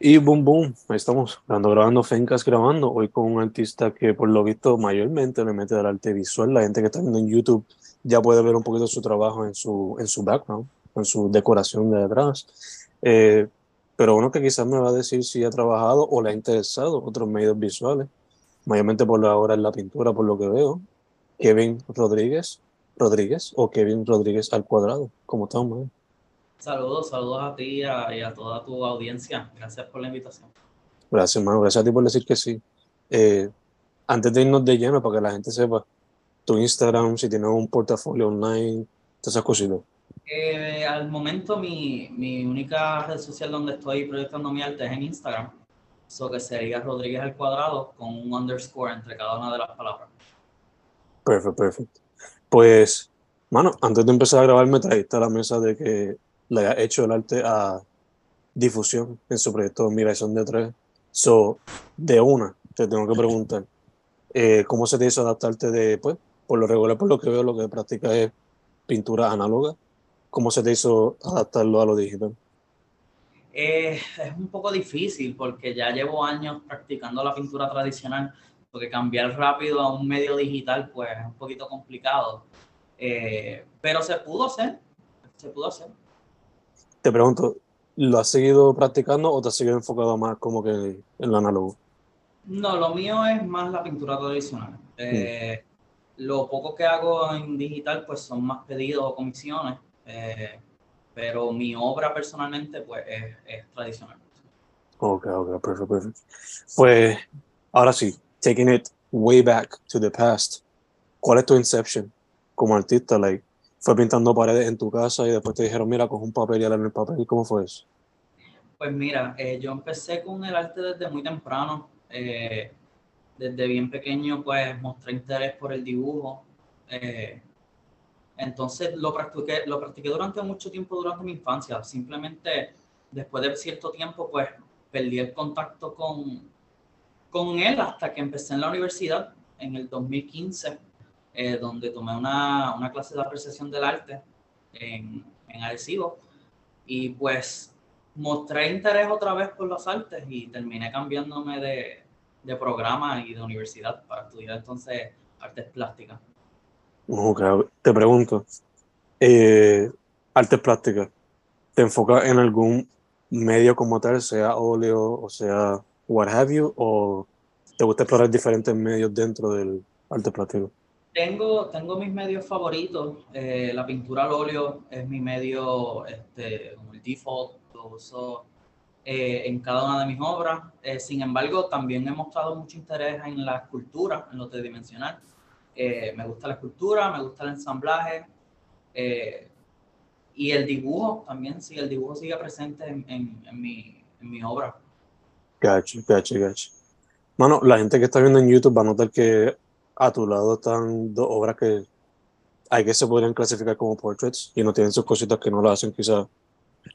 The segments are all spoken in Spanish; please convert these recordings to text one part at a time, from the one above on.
Y boom, boom, ahí estamos, grabando, grabando Fencas grabando, hoy con un artista que por lo visto mayormente le mete al arte visual, la gente que está viendo en YouTube ya puede ver un poquito su trabajo en su, en su background, en su decoración de detrás. Eh, pero uno que quizás me va a decir si ha trabajado o le ha interesado otros medios visuales, mayormente por ahora en la pintura, por lo que veo, Kevin Rodríguez, Rodríguez o Kevin Rodríguez al cuadrado. ¿Cómo estamos? Saludos, saludos a ti y a, y a toda tu audiencia. Gracias por la invitación. Gracias, hermano. Gracias a ti por decir que sí. Eh, antes de irnos de lleno, para que la gente sepa, tu Instagram, si tienes un portafolio online, todas esas cositas. Eh, al momento, mi, mi única red social donde estoy proyectando mi arte es en Instagram. Eso que sería Rodríguez al cuadrado con un underscore entre cada una de las palabras. Perfecto, perfecto. Pues, mano, antes de empezar a grabar, me trajiste a la mesa de que le haya hecho el arte a difusión en su proyecto Migración de Tres. So, de una, te tengo que preguntar, eh, ¿cómo se te hizo adaptarte de, pues, por lo regular, por lo que veo, lo que practicas es pintura análoga? ¿Cómo se te hizo adaptarlo a lo digital? Eh, es un poco difícil porque ya llevo años practicando la pintura tradicional, porque cambiar rápido a un medio digital pues es un poquito complicado. Eh, pero se pudo hacer, se pudo hacer. Te pregunto, ¿lo has seguido practicando o te has seguido enfocado más como que en lo análogo? No, lo mío es más la pintura tradicional. Eh, Lo poco que hago en digital pues son más pedidos o comisiones, eh, pero mi obra personalmente pues es, es tradicional. Ok, ok, perfecto, perfecto. Pues, ahora sí, taking it way back to the past, ¿cuál es tu inception como artista? Like, ¿Fue pintando paredes en tu casa y después te dijeron, mira, coge un papel y en el papel? ¿Cómo fue eso? Pues mira, eh, yo empecé con el arte desde muy temprano. Eh, desde bien pequeño, pues mostré interés por el dibujo. Eh, entonces lo practiqué, lo practiqué durante mucho tiempo durante mi infancia. Simplemente después de cierto tiempo, pues perdí el contacto con, con él hasta que empecé en la universidad en el 2015, eh, donde tomé una, una, clase de apreciación del arte en, en Arecibo. Y pues mostré interés otra vez por las artes y terminé cambiándome de, de programa y de universidad para estudiar entonces artes plásticas. Okay. Te pregunto, eh, artes plásticas, ¿te enfocas en algún medio como tal, sea óleo o sea what have you, o te gusta explorar diferentes medios dentro del arte plástico? Tengo, tengo mis medios favoritos. Eh, la pintura al óleo es mi medio, este, el default, lo uso eh, en cada una de mis obras. Eh, sin embargo, también he mostrado mucho interés en la escultura, en lo tridimensional. Me gusta la escultura, me gusta el ensamblaje y el dibujo también, sí, el dibujo sigue presente en, en, en, mi, en mi obra. Gacho, gacho, gacho. Mano, la gente que está viendo en YouTube va a notar que a tu lado están dos obras que hay que se podrían clasificar como portraits y no tienen sus cositas que no lo hacen quizá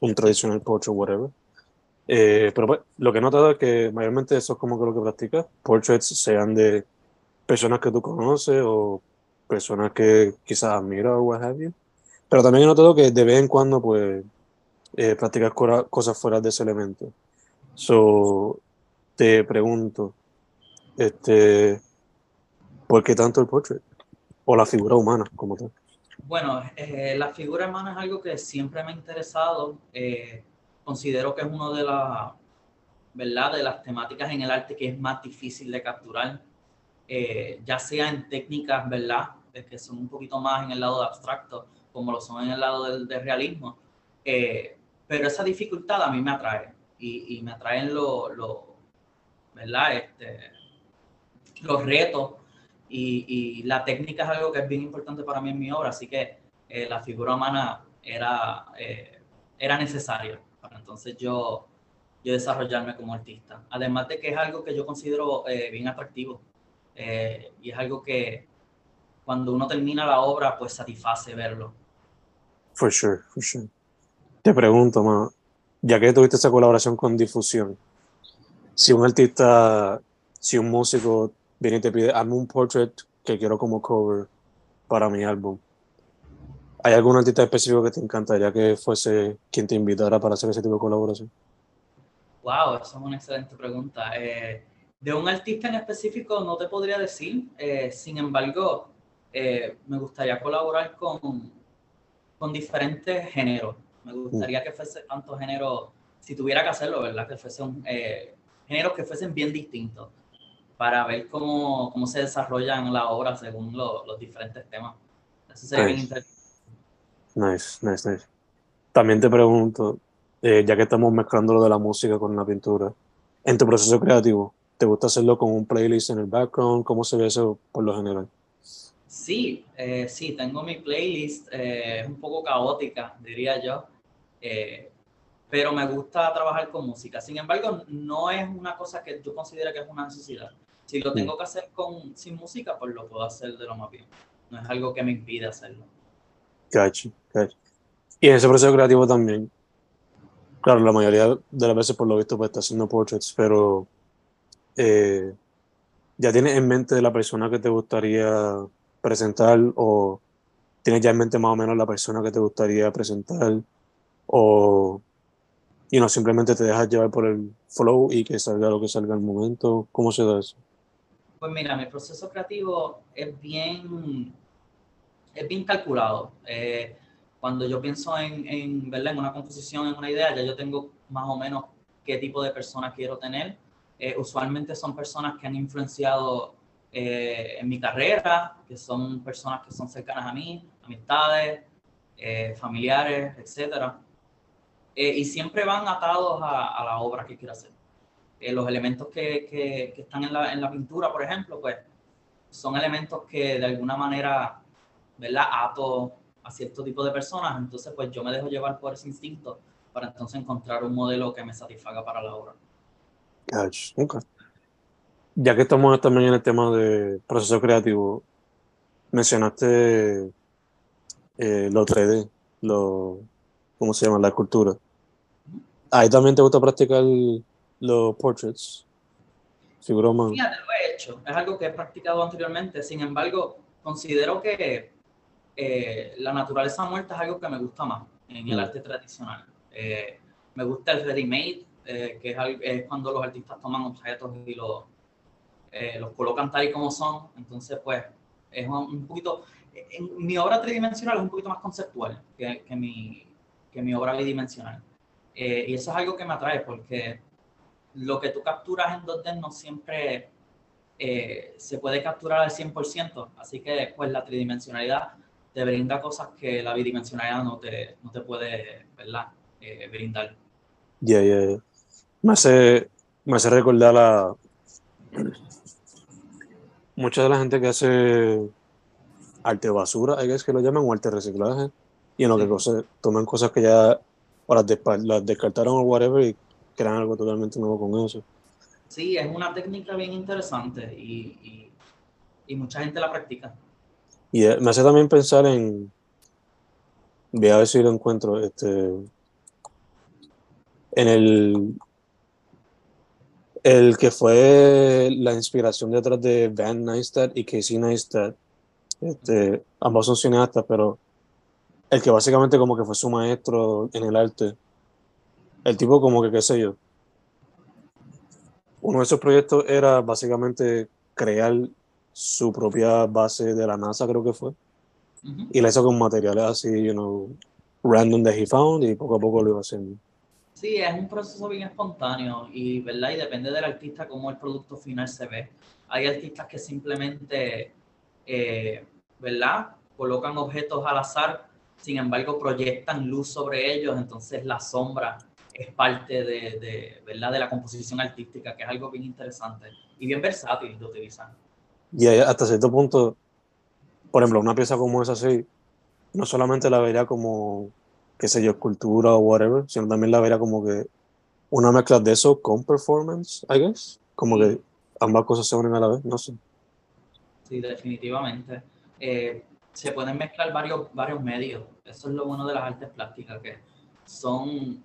un tradicional portrait, whatever. Eh, pero pues, lo que he notado es que mayormente eso es como que lo que practicas, portraits sean de personas que tú conoces o personas que quizás admiro o what have you. Pero también he notado que de vez en cuando, pues, eh, practicas cosas fuera de ese elemento. So, te pregunto, este, ¿por qué tanto el portrait? O la figura humana como tal. Bueno, eh, la figura humana es algo que siempre me ha interesado. Eh, considero que es uno de las, ¿verdad? De las temáticas en el arte que es más difícil de capturar, eh, ya sea en técnicas, ¿verdad? Que son un poquito más en el lado de abstracto, como lo son en el lado del, realismo. pero esa dificultad a mí me atrae y, me atraen los, lo, ¿verdad? Este, los retos y, la técnica es algo que es bien importante para mí en mi obra, así que eh, la figura humana era, eh, era necesaria para entonces yo, yo desarrollarme como artista. Además de que es algo que yo considero eh, bien atractivo y es algo que cuando uno termina la obra, pues satisface verlo. For sure, for sure. Te pregunto, ya que tuviste esa colaboración con difusión, si un artista, si un músico viene y te pide, hazme un portrait que quiero como cover para mi álbum. ¿Hay algún artista específico que te encantaría que fuese quien te invitara para hacer ese tipo de colaboración? Wow, esa es una excelente pregunta. Eh, de un artista en específico no te podría decir, eh, sin embargo, eh, me gustaría colaborar con, con diferentes géneros. Me gustaría que fuese tanto género, si tuviera que hacerlo, ¿verdad? Que fuesen géneros que fuesen bien distintos para ver cómo, cómo se desarrollan la obra según los diferentes temas. Eso sería nice. bien interesante. Nice, nice, nice. También te pregunto, eh, ya que estamos mezclando lo de la música con la pintura, en tu proceso creativo, ¿te gusta hacerlo con un playlist en el background? ¿Cómo se ve eso por lo general? Sí, eh, sí, tengo mi playlist, eh, es un poco caótica, diría yo, pero me gusta trabajar con música. Sin embargo, no es una cosa que yo considero que es una necesidad. Si lo tengo que hacer con, sin música, pues lo puedo hacer de lo más bien. No es algo que me impide hacerlo. Gotcha, Y en ese proceso creativo también, claro, la mayoría de las veces por lo visto pues está haciendo portraits, pero eh, ya tienes en mente la persona que te gustaría presentar o tienes ya en mente más o menos la persona que te gustaría presentar o y no simplemente te dejas llevar por el flow y que salga lo que salga al momento. ¿Cómo se da eso? Pues mira, mi proceso creativo es bien, es bien calculado. Eh, cuando yo pienso en, en, ¿verdad? en una composición, en una idea, ya yo tengo más o menos qué tipo de personas quiero tener. Eh, usualmente son personas que han influenciado eh, en mi carrera, que son personas que son cercanas a mí, amistades, familiares, etcétera. Y siempre van atados a, a la obra que quiero hacer. Eh, los elementos que, que, están en la, en la, pintura, por ejemplo, pues son elementos que de alguna manera, ¿verdad? Ato a cierto tipo de personas, entonces pues yo me dejo llevar por ese instinto para entonces encontrar un modelo que me satisfaga para la obra. Ya que estamos también en el tema de proceso creativo, mencionaste eh, lo 3D, lo, ¿cómo se llama? La escultura. Ahí también te gusta practicar los portraits. Figura humana. Fíjate, lo he hecho. Es algo que he practicado anteriormente. Sin embargo, considero que eh, la naturaleza muerta es algo que me gusta más en el mm. arte tradicional. Eh, me gusta el ready-made, eh, que es, cuando los artistas toman objetos y los, los colocan tal y como son. Entonces, pues, es un, poquito... En, mi obra tridimensional es un poquito más conceptual que, que mi, que mi obra bidimensional. Y eso es algo que me atrae porque lo que tú capturas en 2D no siempre eh, se puede capturar al 100%, así que pues la tridimensionalidad te brinda cosas que la bidimensionalidad no te, no te puede ¿verdad? Eh, brindar. Ya, ya, ya. Me hace, me hace recordar a mucha de la gente que hace arte basura, hay que lo llaman, o arte reciclaje, y en lo que cosas, toman cosas que ya o las, las descartaron o whatever y crean algo totalmente nuevo con eso. Sí, es una técnica bien interesante y, y, mucha gente la practica. Y eh, me hace también pensar en, voy a ver si lo encuentro, este, en el, el que fue la inspiración detrás de Van Neistat y Casey Neistat, Este, ambos son cineastas, pero el que básicamente como que fue su maestro en el arte, el tipo como que, qué sé yo, uno de esos proyectos era básicamente crear su propia base de la NASA, creo que fue, y la hizo con materiales así, you know, random that he found, y poco a poco lo iba haciendo. Sí, es un proceso bien espontáneo y, ¿verdad? Y depende del artista cómo el producto final se ve. Hay artistas que simplemente, eh, ¿verdad? Colocan objetos al azar, sin embargo proyectan luz sobre ellos, entonces la sombra es parte de, de, ¿verdad? de la composición artística, que es algo bien interesante y bien versátil de utilizar. Y hasta cierto punto, por ejemplo, una pieza como esa así, no solamente la vería como, qué sé yo, escultura o whatever, sino también la vería como que una mezcla de eso con performance, I guess. Como Sí. que ambas cosas se unen a la vez, no sé. Sí, definitivamente. Eh, se pueden mezclar varios, varios medios. Eso es lo bueno de las artes plásticas, que son,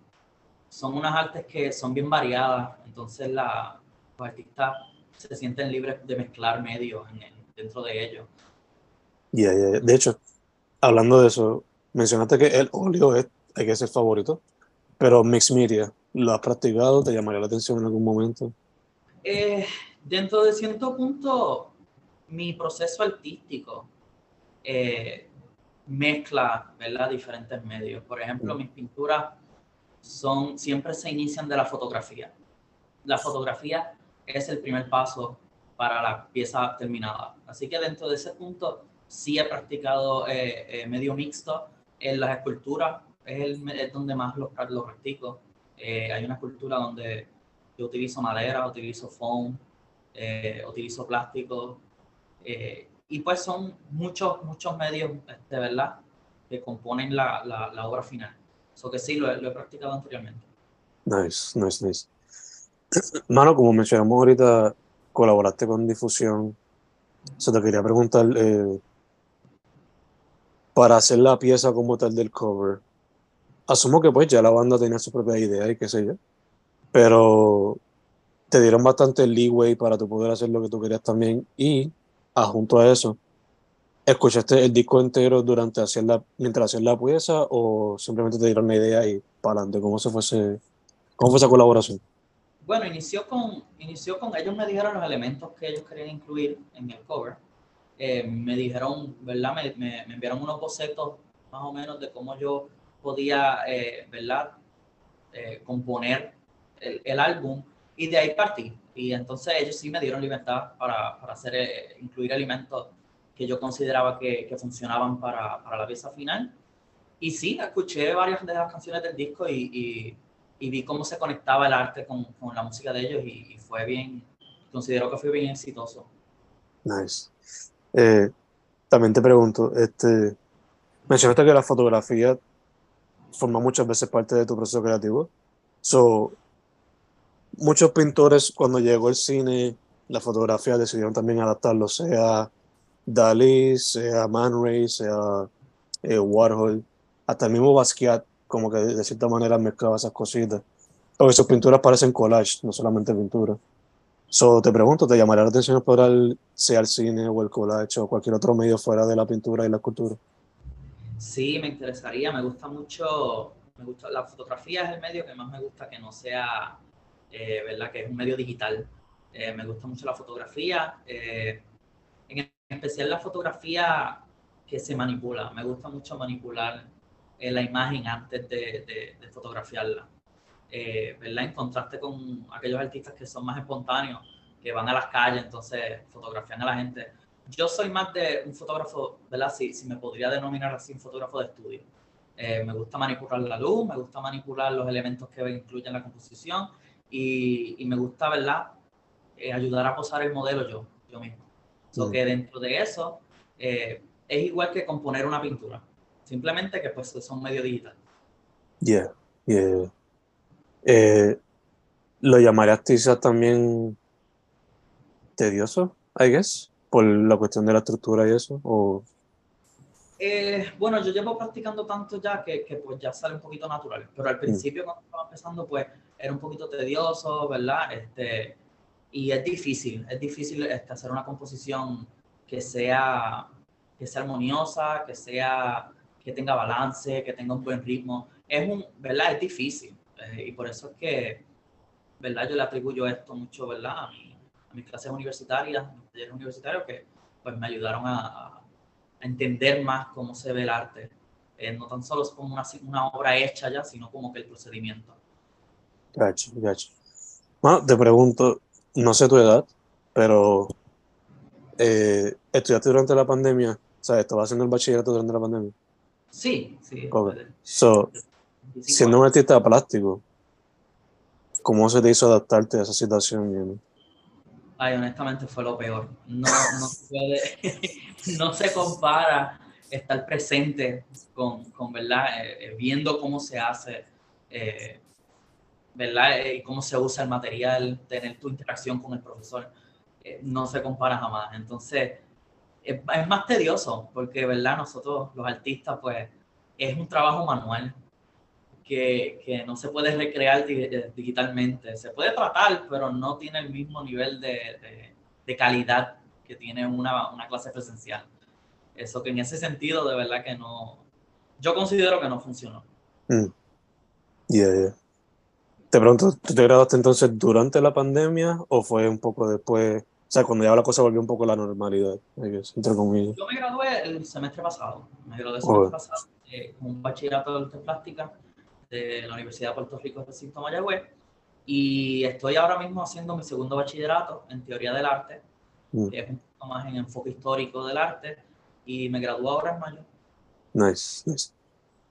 son unas artes que son bien variadas. Entonces la, los artistas se sienten libres de mezclar medios en el- dentro de ellos. Y eh, de hecho, hablando de eso, mencionaste que el óleo es, hay que ser favorito, pero mixed media, ¿lo has practicado? ¿Te llamaría la atención en algún momento? Eh, dentro de cierto punto, mi proceso artístico eh, mezcla ¿verdad? diferentes medios. Por ejemplo, mis pinturas son, siempre se inician de la fotografía. La fotografía es el primer paso para la pieza terminada. Así que dentro de ese punto sí he practicado eh, eh, medio mixto. En las esculturas es, el, es donde más lo, lo practico. Eh, hay una escultura donde yo utilizo madera, utilizo foam, utilizo plástico. Y pues son muchos, muchos medios, de verdad, que componen la, la, obra final. Eso que sí, lo, he- practicado anteriormente. Nice, nice, nice. Mano, como mencionamos ahorita, colaboraste con Difusión. Se te quería preguntar, eh, para hacer la pieza como tal del cover, asumo que pues ya la banda tenía su propia idea y qué sé yo, pero te dieron bastante leeway para tú poder hacer lo que tú querías también y, adjunto a eso, ¿escuchaste el disco entero durante hacer la, mientras hacías la pieza o simplemente te dieron la idea y para adelante? ¿Cómo se fuese, cómo fue esa colaboración? Bueno, inició con, inició con, ellos me dijeron los elementos que ellos querían incluir en el cover. Eh, me dijeron, ¿verdad? Me, me, me enviaron unos bocetos más o menos de cómo yo podía, eh, ¿verdad? Eh, componer el, el, álbum y de ahí partí. Y entonces ellos sí me dieron libertad para, para hacer, eh, incluir elementos que yo consideraba que, que funcionaban para, para, la pieza final. Y sí, escuché varias de las canciones del disco y, y, y vi cómo se conectaba el arte con, con la música de ellos y, y, fue bien, considero que fue bien exitoso. Nice. Eh, también te pregunto, este, mencionaste que la fotografía forma muchas veces parte de tu proceso creativo. So, muchos pintores cuando llegó el cine, la fotografía decidieron también adaptarlo, sea Dalí, sea Man Ray, sea eh, Warhol, hasta el mismo Basquiat, como que de, cierta manera mezclaba esas cositas. Porque sus pinturas parecen collage, no solamente pintura. So, te pregunto, ¿te llamaría la atención explorar sea el cine o el collage o cualquier otro medio fuera de la pintura y la escultura? Sí, me interesaría, me gusta mucho, me gusta, la fotografía es el medio que más me gusta que no sea, eh, ¿verdad? Que es un medio digital. Eh, me gusta mucho la fotografía, eh, en especial la fotografía que se manipula. Me gusta mucho manipular eh, la imagen antes de, de, de fotografiarla. Eh, ¿verdad? En contraste con aquellos artistas que son más espontáneos, que van a las calles, entonces fotografían a la gente. Yo soy más de un fotógrafo, ¿verdad? Si, si me podría denominar así, un fotógrafo de estudio. Eh, me gusta manipular la luz, me gusta manipular los elementos que incluyen la composición y, y me gusta, ¿verdad? Eh, ayudar a posar el modelo yo, yo mismo. So Mm. que dentro de eso eh, es igual que componer una pintura, simplemente que pues son medio digital. Yeah, yeah. Eh, ¿Lo llamarías quizás también tedioso, I guess? Por la cuestión de la estructura y eso, o... Eh, bueno, yo llevo practicando tanto ya que, que, pues ya sale un poquito natural, pero al principio cuando estaba empezando pues era un poquito tedioso, ¿verdad? Este, y es difícil, es difícil este, hacer una composición que sea, que sea armoniosa, que sea que tenga balance, que tenga un buen ritmo. Es un, ¿verdad? Es difícil. Eh, y por eso es que, ¿verdad? Yo le atribuyo esto mucho, ¿verdad? A, mis clases universitarias, a mis talleres universitarios, que pues me ayudaron a, entender más cómo se ve el arte. Eh, no tan solo es como una, una, obra hecha ya, sino como que el procedimiento. Gacho, gacho. Bueno, te pregunto, no sé tu edad, pero eh, ¿estudiaste durante la pandemia? O sea, ¿estabas haciendo el bachillerato durante la pandemia? Sí, sí. So, siendo un artista plástico, ¿cómo se te hizo adaptarte a esa situación? Ay, honestamente fue lo peor. No, no, no se compara estar presente con, con ¿verdad? Eh, eh, viendo cómo se hace, eh, ¿verdad? Y cómo se usa el material, tener tu interacción con el profesor, no se compara jamás. Entonces, es, más tedioso porque, ¿verdad? Nosotros, los artistas, pues es un trabajo manual que, que no se puede recrear eh, digitalmente. Se puede tratar, pero no tiene el mismo nivel de, de, calidad que tiene una, una, clase presencial. Eso que en ese sentido, de verdad que no, yo considero que no funcionó. Mm. Te pregunto, ¿tú te graduaste entonces durante la pandemia o fue un poco después? O sea, cuando ya la cosa volvió un poco a la normalidad, entre comillas. Yo me gradué el semestre pasado. Me gradué el semestre pasado eh, con un bachillerato de arte plástica de la Universidad de Puerto Rico, recinto Mayagüez. Y estoy ahora mismo haciendo mi segundo bachillerato en teoría del arte, mm. que es un poco más en enfoque histórico del arte. Y me gradué ahora en mayo. Nice, nice.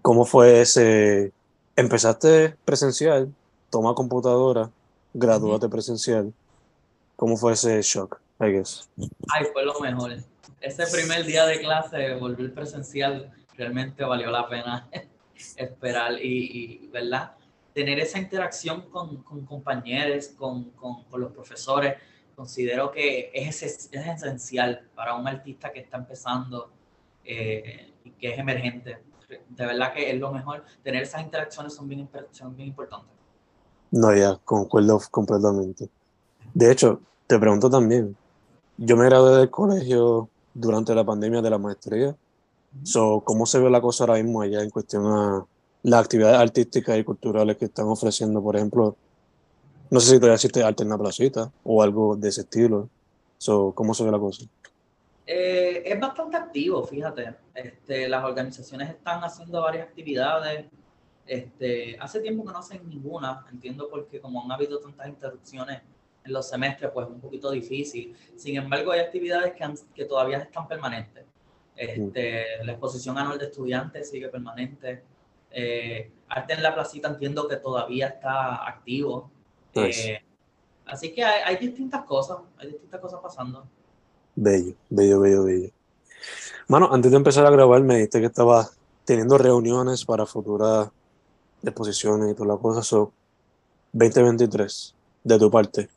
¿Cómo fue ese? Empezaste presencial, toma computadora, graduaste presencial ¿Cómo fue ese shock, I guess? Ay, fue lo mejor. Ese primer día de clase, volver presencial, realmente valió la pena esperar y, ¿verdad? Tener esa interacción con, con compañeros, con, con, con, los profesores, considero que es, es, esencial para un artista que está empezando eh, y que es emergente. De verdad que es lo mejor. Tener esas interacciones son bien, son bien importantes. No, ya, concuerdo completamente. De hecho, te pregunto también, yo me gradué del colegio durante la pandemia de la maestría. So, ¿Cómo se ve la cosa ahora mismo allá en cuestión a las actividades artísticas y culturales que están ofreciendo? Por ejemplo, no sé si todavía existe arte en la placita o algo de ese estilo. So, ¿Cómo se ve la cosa? Eh, es bastante activo, fíjate. Este, las organizaciones están haciendo varias actividades. Este, hace tiempo que no hacen ninguna, entiendo porque como han habido tantas interrupciones en los semestres, pues un poquito difícil. Sin embargo, hay actividades que, que todavía están permanentes. Este, La exposición anual de estudiantes sigue permanente. Eh, Arte en la Placita entiendo que todavía está activo. Eh, así que hay, hay, distintas cosas, hay distintas cosas pasando. Bello, bello, bello, bello. Mano, antes de empezar a grabar me dijiste que estaba teniendo reuniones para futuras exposiciones y todas las cosas. So, 2023, de tu parte,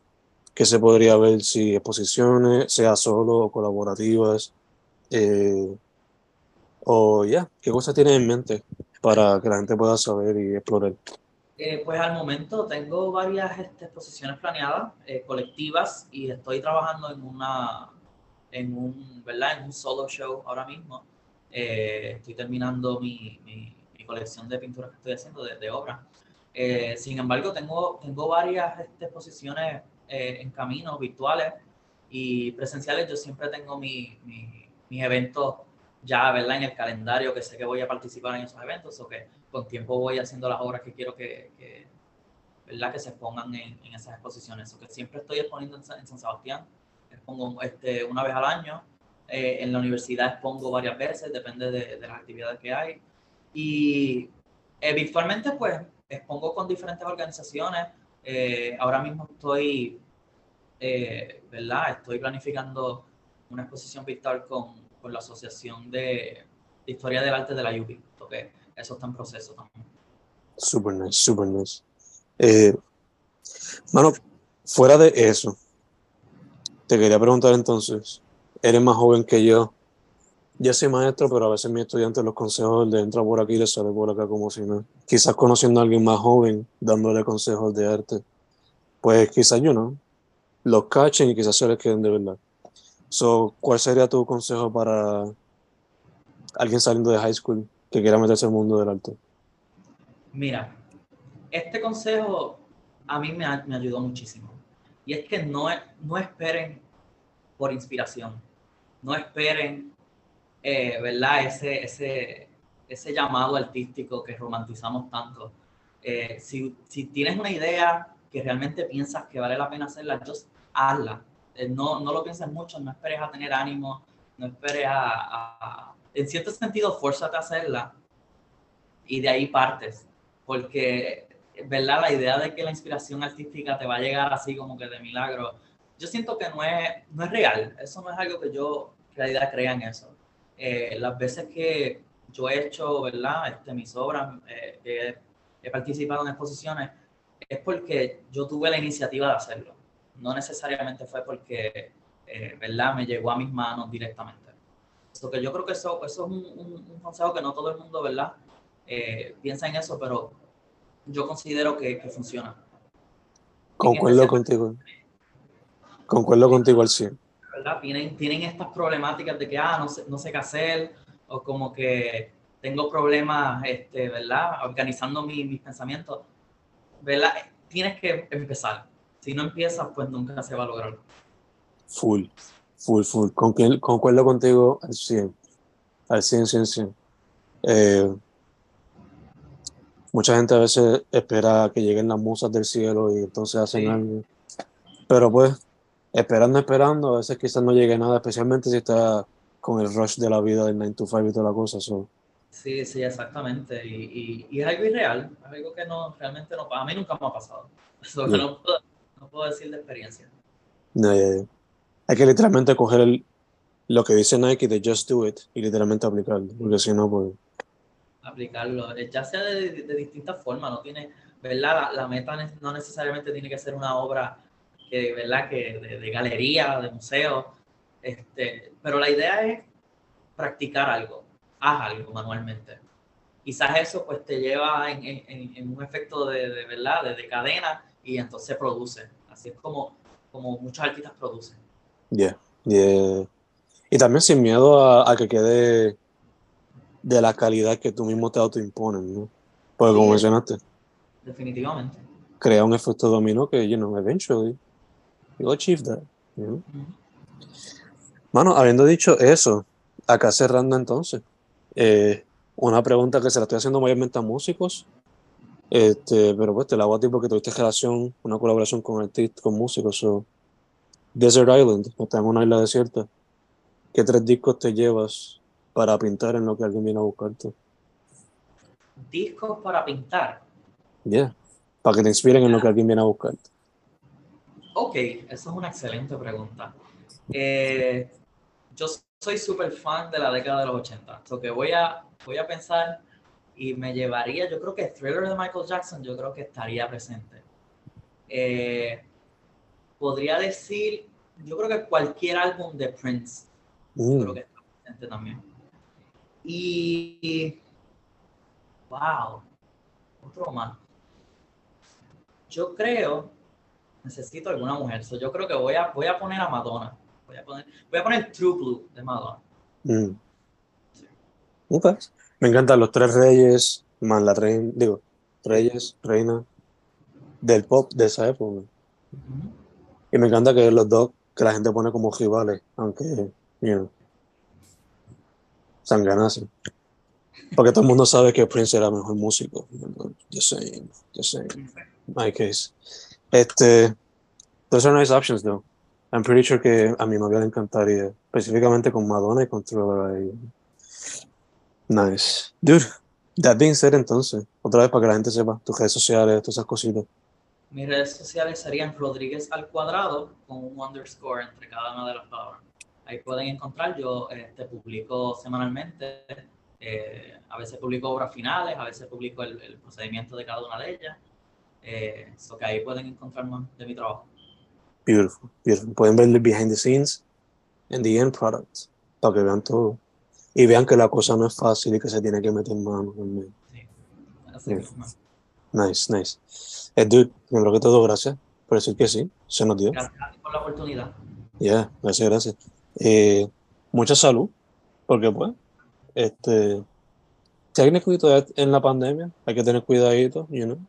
que se podría ver si exposiciones, sea solo o colaborativas, eh, o ya, ¿qué cosas tienes en mente para que la gente pueda saber y explorar? Eh, pues al momento tengo varias este, exposiciones planeadas, eh, colectivas, y estoy trabajando en una, en un, ¿verdad? En un solo show ahora mismo. estoy terminando mi, mi, colección de pinturas que estoy haciendo de, de obras. sin embargo, tengo, tengo varias este, exposiciones eh, en caminos virtuales y presenciales, yo siempre tengo mi, mis eventos ya, ¿verdad? En el calendario, que sé que voy a participar en esos eventos, o que con tiempo voy haciendo las obras que quiero que, que ¿verdad? Que se expongan en, en, esas exposiciones. O que siempre estoy exponiendo en, San Sebastián, expongo este, una vez al año. Eh, en la universidad expongo varias veces, depende de, de las actividades que hay. Y eh, virtualmente, pues, expongo con diferentes organizaciones. Eh, ahora mismo estoy, eh, ¿verdad? Estoy planificando una exposición virtual con, con la Asociación de, Historia del Arte de la UBI, porque eso está en proceso también. Super nice, super nice. Eh, mano, fuera de eso, te quería preguntar entonces, eres más joven que yo, ya soy maestro, pero a veces mis estudiantes los consejos de entra por aquí y les sale por acá como si no. Quizás conociendo a alguien más joven, dándole consejos de arte, pues quizás yo no, los cachen y quizás se les queden de verdad. So, ¿Cuál sería tu consejo para alguien saliendo de high school que quiera meterse al mundo del arte? Mira, este consejo a mí me, me ayudó muchísimo. Y es que no, no esperen por inspiración. No esperen, eh, ¿verdad? Ese, ese, ese llamado artístico que romantizamos tanto. Eh, si, si, tienes una idea que realmente piensas que vale la pena hacerla, just hazla. Eh, no, no lo pienses mucho, no esperes a tener ánimo, no esperes a, a, en cierto sentido, fuérzate a hacerla y de ahí partes. Porque, ¿verdad? La idea de que la inspiración artística te va a llegar así como que de milagro, yo siento que no es, no es real. Eso no es algo que yo en realidad crea en eso. Eh, las veces que yo he hecho, ¿verdad? Este, mis obras, eh, he, he participado en exposiciones, es porque yo tuve la iniciativa de hacerlo. No necesariamente fue porque, eh, ¿verdad? Me llegó a mis manos directamente. Eso que yo creo que eso, eso es un, un, un consejo que no todo el mundo, ¿verdad? Piensa en eso, pero yo considero que, que funciona. Concuerdo contigo. Concuerdo contigo al 100. ¿Verdad? Tienen, tienen estas problemáticas de que, ah, no sé, no sé qué hacer, o como que tengo problemas, este, ¿verdad? Organizando mi, mis pensamientos, ¿verdad? Tienes que empezar. Si no empiezas, pues nunca se va a lograr. Full, full, full. Con, concuerdo contigo al 100. Al 100, 100, 100. Eh, mucha gente a veces espera que lleguen las musas del cielo y entonces hacen sí. algo. Pero pues, esperando, esperando, a veces quizás no llegue nada, especialmente si está con el rush de la vida del 9 to 5 y toda la cosa. So. Sí, sí, exactamente. Y, y, y, es algo irreal, es algo que no, realmente no A mí nunca me ha pasado. No, puedo, no, puedo, decir de experiencia. No, yeah, yeah. Hay que literalmente coger el, lo que dice Nike de just do it y literalmente aplicarlo, porque si no, pues. Aplicarlo, ya sea de, de, de distintas formas, no tiene, ¿verdad? La, la, meta no necesariamente tiene que ser una obra que, ¿verdad? Que de, de galería, de museo, este, pero la idea es practicar algo, haz algo manualmente. Quizás eso pues te lleva en, en, en un efecto de, de verdad, de, de, cadena y entonces produce. Así es como, como muchos artistas producen. Yeah, yeah. Y también sin miedo a, a, que quede de la calidad que tú mismo te autoimpones, ¿no? Porque sí, como mencionaste. Definitivamente. Crea un efecto dominó que, you know, eventually you'll achieve that. You know? mm -hmm. Mano, habiendo dicho eso, acá cerrando entonces, eh, una pregunta que se la estoy haciendo mayormente a músicos, este, pero pues te la hago a ti porque tuviste relación, una colaboración con artistas, con músicos. So, Desert Island, está en una isla desierta. ¿Qué tres discos te llevas para pintar en lo que alguien viene a buscarte? ¿Discos para pintar? Yeah, para que te inspiren en lo que alguien viene a buscarte. Ok, esa es una excelente pregunta. Eh, yo soy súper fan de la década de los 80. So que voy a, voy a pensar y me llevaría, yo creo que Thriller de Michael Jackson, yo creo que estaría presente. Eh, podría decir, yo creo que cualquier álbum de Prince, mm. creo que está presente también. Y, wow, otro más. Yo creo, necesito alguna mujer, so yo creo que voy a, voy a poner a Madonna. Voy a poner, voy a poner True Blue de Madonna. Mm. Sí. Okay. Me encantan los tres reyes, más la reina, digo, reyes, reina del pop de esa época. Uh -huh. Y me encanta que los dos, que la gente pone como rivales, aunque, you know, sanganase. Porque todo el mundo sabe que Prince era el mejor músico. The same, the same. My case. Este, those are nice options, though. I'm pretty sure que a mi novia le encantaría, específicamente con Madonna y con Thriller. Ahí. Nice. Dude, that being said, entonces, otra vez para que la gente sepa, tus redes sociales, todas esas cositas. Mis redes sociales serían Rodríguez al cuadrado con un underscore entre cada una de las palabras. Ahí pueden encontrar, yo este, publico semanalmente, eh, a veces publico obras finales, a veces publico el, el procedimiento de cada una de ellas. Eh, so que ahí pueden encontrar más de mi trabajo. Beautiful, beautiful. Pueden ver el behind the scenes and the end product para que vean todo y vean que la cosa no es fácil y que se tiene que meter mano también. Sí, así yeah. Nice, nice. Eh, dude, primero que todo, gracias por decir que sí, se nos dio. Gracias por la oportunidad. Ya, yeah, gracias, gracias. Eh, mucha salud, porque pues, este, técnico en la pandemia, hay que tener cuidadito, you know.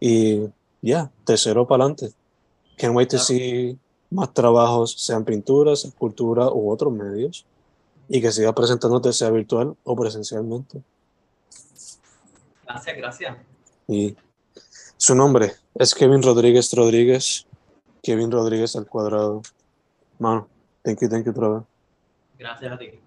Y ya, yeah, tercero para adelante. Can't wait to see más trabajos, sean pinturas, escultura u otros medios, y que siga presentándote, sea virtual o presencialmente. Gracias, gracias. Y su nombre es Kevin Rodríguez Rodríguez. Kevin Rodríguez al cuadrado. Mano, thank you, thank you, Gracias a ti.